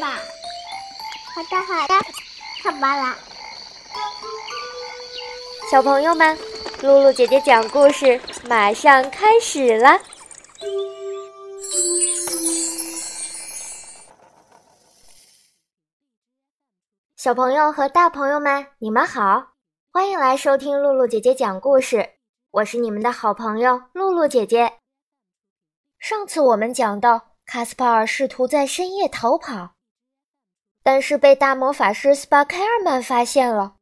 吧。好的，好的，看吧啦。小朋友们，露露姐姐讲故事马上开始了。小朋友和大朋友们，你们好，欢迎来收听露露姐姐讲故事。我是你们的好朋友露露姐姐。上次我们讲到，卡斯帕尔试图在深夜逃跑，但是被大魔法师斯巴凯尔曼发现了，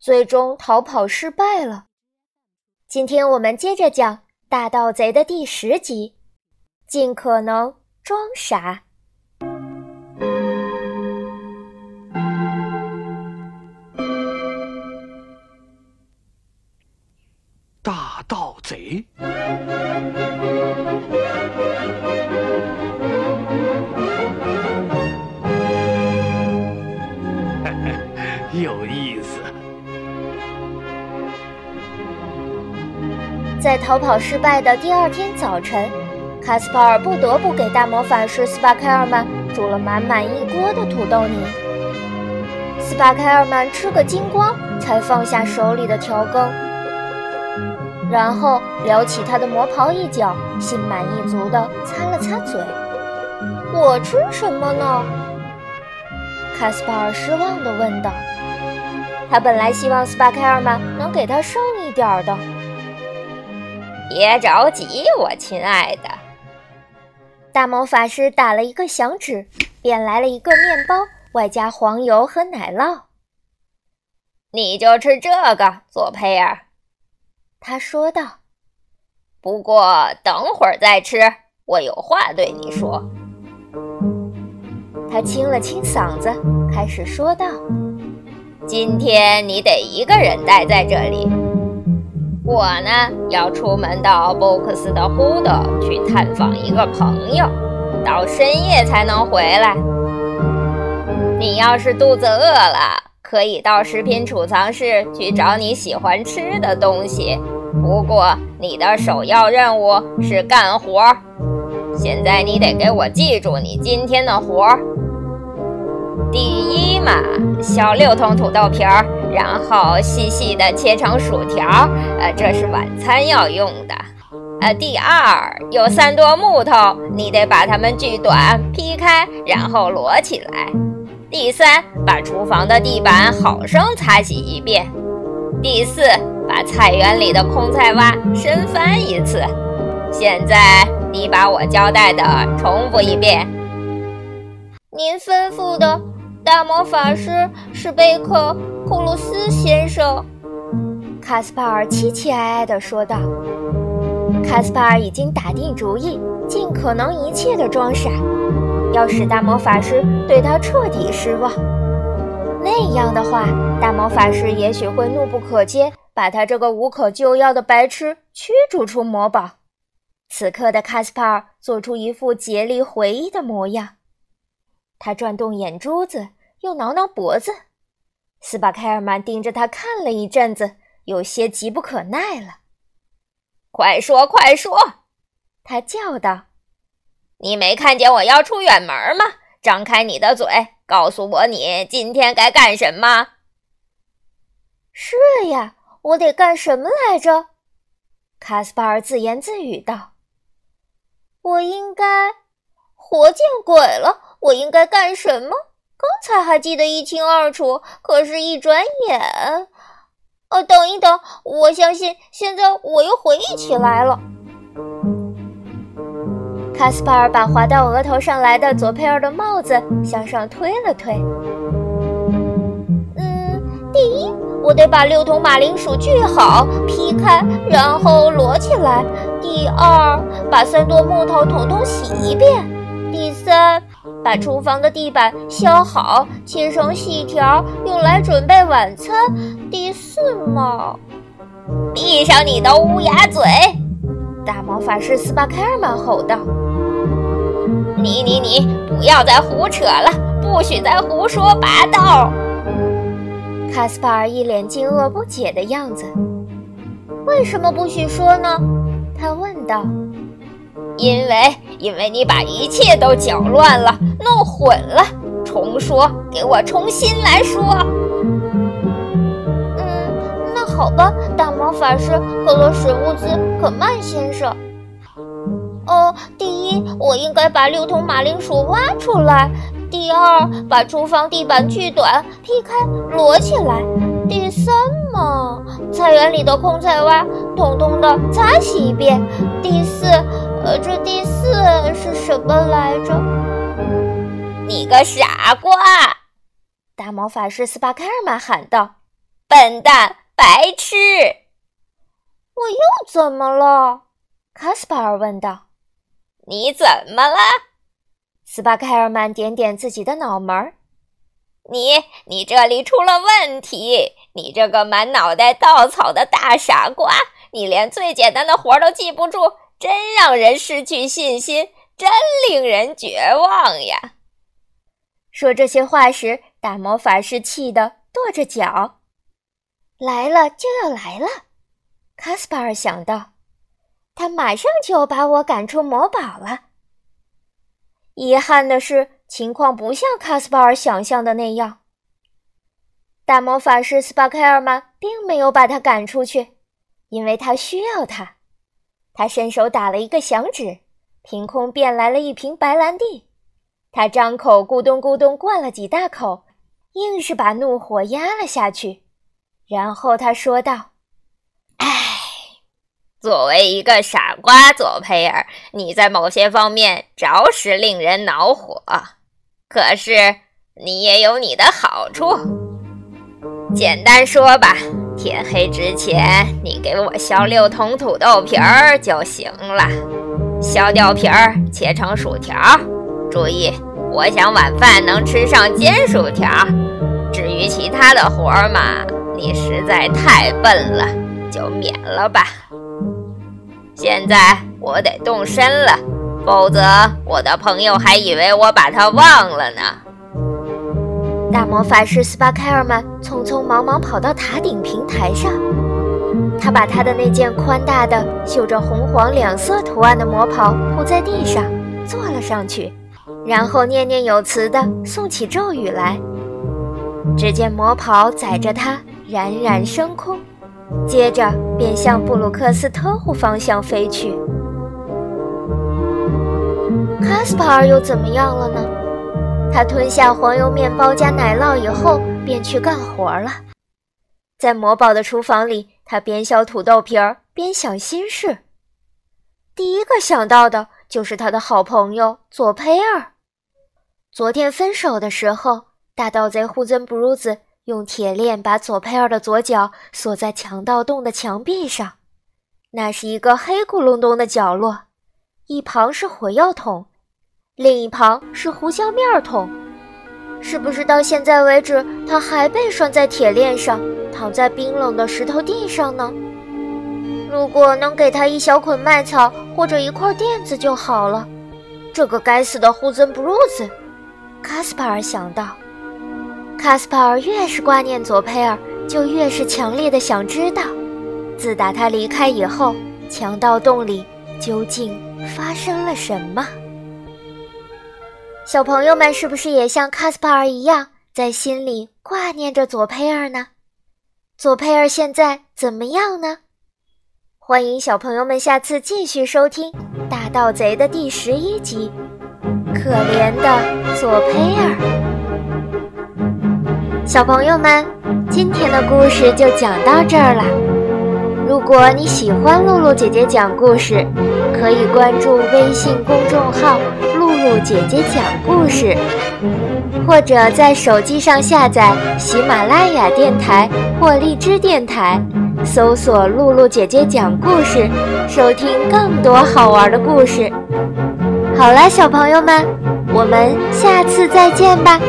最终逃跑失败了。今天我们接着讲《大盗贼》的第十集，尽可能装傻。在逃跑失败的第二天早晨，卡斯帕尔不得不给大魔法师斯巴开尔曼煮了满满一锅的土豆泥。斯巴开尔曼吃个精光，才放下手里的调羹，然后撩起他的魔袍一角，心满意足地擦了擦嘴。我吃什么呢？卡斯帕尔失望地问道。他本来希望斯巴开尔曼能给他剩一点儿的。别着急，我亲爱的。大魔法师打了一个响指，便来了一个面包，外加黄油和奶酪。你就吃这个，佐佩尔。他说道。不过等会儿再吃，我有话对你说。他清了清嗓子，开始说道。今天你得一个人待在这里，我呢要出门到布克斯的胡德去探访一个朋友，到深夜才能回来。你要是肚子饿了，可以到食品储藏室去找你喜欢吃的东西。不过你的首要任务是干活。现在你得给我记住你今天的活儿。第一嘛，削六桶土豆皮儿，然后细细的切成薯条，呃，这是晚餐要用的。呃，第二，有三垛木头，你得把它们锯短、劈开，然后摞起来。第三，把厨房的地板好生擦洗一遍。第四，把菜园里的空菜洼深翻一次。现在你把我交代的重复一遍。您吩咐的。大魔法师是贝克库鲁斯先生，卡斯帕尔凄凄哀哀地说道。卡斯帕尔已经打定主意，尽可能一切的装傻，要使大魔法师对他彻底失望。那样的话，大魔法师也许会怒不可遏，把他这个无可救药的白痴驱逐出魔堡。此刻的卡斯帕尔做出一副竭力回忆的模样。他转动眼珠子，又挠挠脖子。斯巴开尔曼盯着他看了一阵子，有些急不可耐了。“快说，快说！”他叫道，“你没看见我要出远门吗？张开你的嘴，告诉我你今天该干什么。”“是呀，我得干什么来着？”卡斯帕尔自言自语道，“我应该……活见鬼了！”我应该干什么？刚才还记得一清二楚，可是，一转眼……哦，等一等，我相信现在我又回忆起来了。卡斯帕尔把滑到额头上来的佐佩尔的帽子向上推了推。嗯，第一，我得把六桶马铃薯锯好、劈开，然后摞起来；第二，把三垛木头统统洗一遍；第三。把厨房的地板削好，切成细条，用来准备晚餐。第四嘛，闭上你的乌鸦嘴！大魔法师斯巴开尔曼吼道：“你你你，不要再胡扯了，不许再胡说八道！”卡斯帕尔一脸惊愕不解的样子。为什么不许说呢？他问道。因为因为你把一切都搅乱了，弄混了。重说，给我重新来说。嗯，那好吧，大魔法师克洛史乌兹可曼先生。哦，第一，我应该把六桶马铃薯挖出来；第二，把厨房地板锯短、劈开、摞起来；第三嘛，菜园里的空菜洼统统的擦洗一遍；第四，呃，这第四是什么来着？你个傻瓜！大魔法师斯巴克尔曼喊道：“笨蛋，白痴！”我又怎么了？卡斯帕尔问道。你怎么了？斯巴凯尔曼点点自己的脑门。你，你这里出了问题！你这个满脑袋稻草的大傻瓜！你连最简单的活儿都记不住，真让人失去信心，真令人绝望呀！说这些话时，大魔法师气得跺着脚。来了就要来了，卡斯帕尔想到。他马上就把我赶出魔堡了。遗憾的是，情况不像卡斯巴尔想象的那样。大魔法师斯巴克尔曼并没有把他赶出去，因为他需要他。他伸手打了一个响指，凭空变来了一瓶白兰地。他张口咕咚咕咚灌了几大口，硬是把怒火压了下去。然后他说道。哎作为一个傻瓜，佐佩尔，你在某些方面着实令人恼火。可是你也有你的好处。简单说吧，天黑之前你给我削六桶土豆皮儿就行了。削掉皮儿，切成薯条。注意，我想晚饭能吃上煎薯条。至于其他的活儿嘛，你实在太笨了，就免了吧。现在我得动身了，否则我的朋友还以为我把他忘了呢。大魔法师斯巴凯尔曼匆匆忙忙跑到塔顶平台上，他把他的那件宽大的、绣着红黄两色图案的魔袍铺在地上，坐了上去，然后念念有词地诵起咒语来。只见魔袍载着他冉冉升空。接着便向布鲁克斯特湖方向飞去。卡斯帕尔又怎么样了呢？他吞下黄油面包加奶酪以后，便去干活了。在魔堡的厨房里，他边削土豆皮儿边想心事。第一个想到的就是他的好朋友佐佩尔。昨天分手的时候，大盗贼胡森布鲁斯。用铁链把左佩尔的左脚锁在强盗洞的墙壁上，那是一个黑咕隆咚的角落，一旁是火药桶，另一旁是胡椒面桶。是不是到现在为止，他还被拴在铁链上，躺在冰冷的石头地上呢？如果能给他一小捆麦草或者一块垫子就好了。这个该死的胡森布鲁斯，卡斯帕尔想到。卡斯帕尔越是挂念佐佩尔，就越是强烈的想知道，自打他离开以后，强盗洞里究竟发生了什么。小朋友们是不是也像卡斯帕尔一样，在心里挂念着佐佩尔呢？佐佩尔现在怎么样呢？欢迎小朋友们下次继续收听《大盗贼》的第十一集，《可怜的佐佩尔》。小朋友们，今天的故事就讲到这儿了。如果你喜欢露露姐姐讲故事，可以关注微信公众号“露露姐姐讲故事”，或者在手机上下载喜马拉雅电台或荔枝电台，搜索“露露姐姐讲故事”，收听更多好玩的故事。好了，小朋友们，我们下次再见吧。